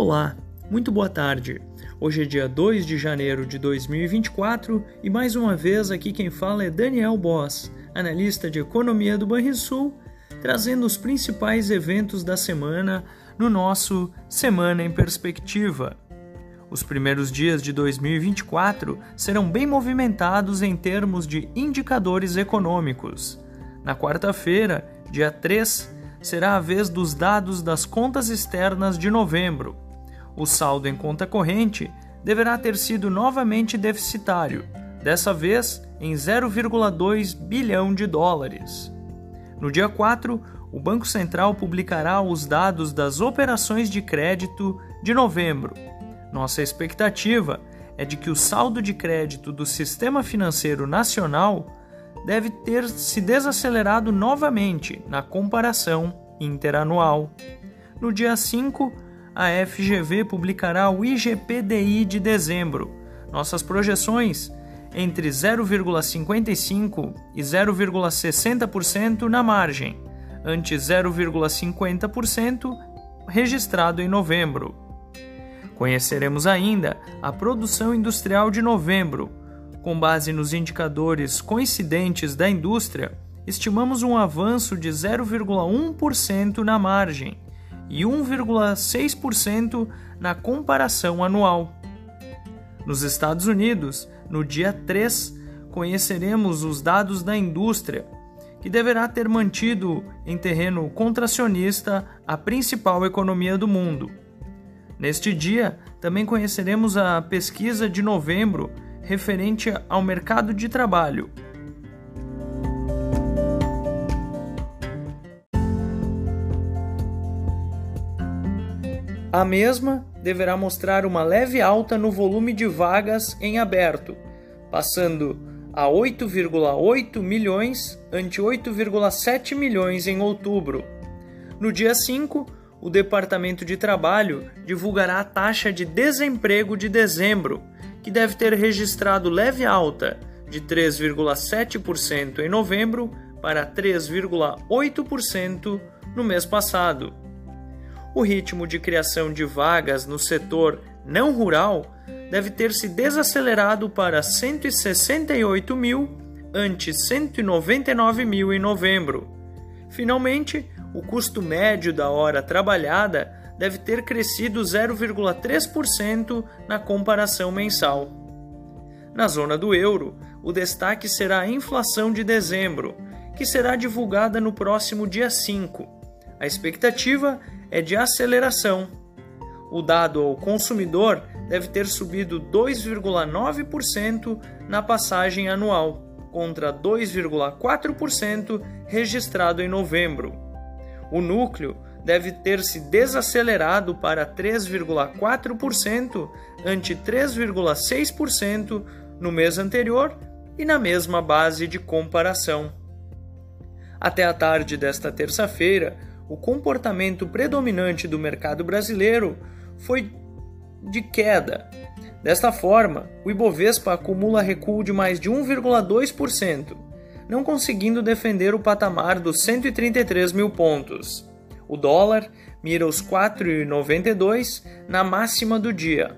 Olá, muito boa tarde. Hoje é dia 2 de janeiro de 2024 e mais uma vez aqui quem fala é Daniel Boss, analista de economia do Banrisul, trazendo os principais eventos da semana no nosso Semana em Perspectiva. Os primeiros dias de 2024 serão bem movimentados em termos de indicadores econômicos. Na quarta-feira, dia 3, será a vez dos dados das contas externas de novembro. O saldo em conta corrente deverá ter sido novamente deficitário, dessa vez em 0,2 bilhão de dólares. No dia 4, o Banco Central publicará os dados das operações de crédito de novembro. Nossa expectativa é de que o saldo de crédito do sistema financeiro nacional deve ter se desacelerado novamente na comparação interanual. No dia 5, a FGV publicará o IGPDI de dezembro. Nossas projeções entre 0,55% e 0,60% na margem, ante 0,50% registrado em novembro. Conheceremos ainda a produção industrial de novembro, com base nos indicadores coincidentes da indústria, estimamos um avanço de 0,1% na margem e 1,6% na comparação anual. Nos Estados Unidos, no dia 3, conheceremos os dados da indústria, que deverá ter mantido em terreno contracionista a principal economia do mundo. Neste dia, também conheceremos a pesquisa de novembro referente ao mercado de trabalho. A mesma deverá mostrar uma leve alta no volume de vagas em aberto, passando a 8,8 milhões ante 8,7 milhões em outubro. No dia 5, o Departamento de Trabalho divulgará a taxa de desemprego de dezembro, que deve ter registrado leve alta de 3,7% em novembro para 3,8% no mês passado. O ritmo de criação de vagas no setor não rural deve ter se desacelerado para 168 mil ante 199 mil em novembro. Finalmente, o custo médio da hora trabalhada deve ter crescido 0,3% na comparação mensal. Na zona do euro, o destaque será a inflação de dezembro, que será divulgada no próximo dia 5. A expectativa é de aceleração. O dado ao consumidor deve ter subido 2,9% na passagem anual, contra 2,4% registrado em novembro. O núcleo deve ter se desacelerado para 3,4% ante 3,6% no mês anterior e na mesma base de comparação. Até a tarde desta terça-feira, o comportamento predominante do mercado brasileiro foi de queda. Desta forma, o Ibovespa acumula recuo de mais de 1,2%, não conseguindo defender o patamar dos 133 mil pontos. O dólar mira os 4,92 na máxima do dia.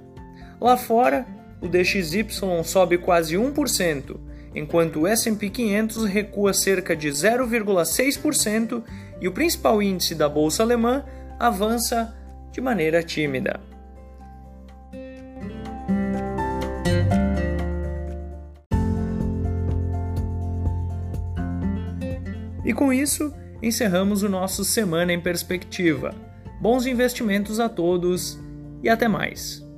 Lá fora, o DXY sobe quase 1%, enquanto o S&P 500 recua cerca de 0,6% e o principal índice da bolsa alemã avança de maneira tímida. E com isso, encerramos o nosso Semana em Perspectiva. Bons investimentos a todos e até mais!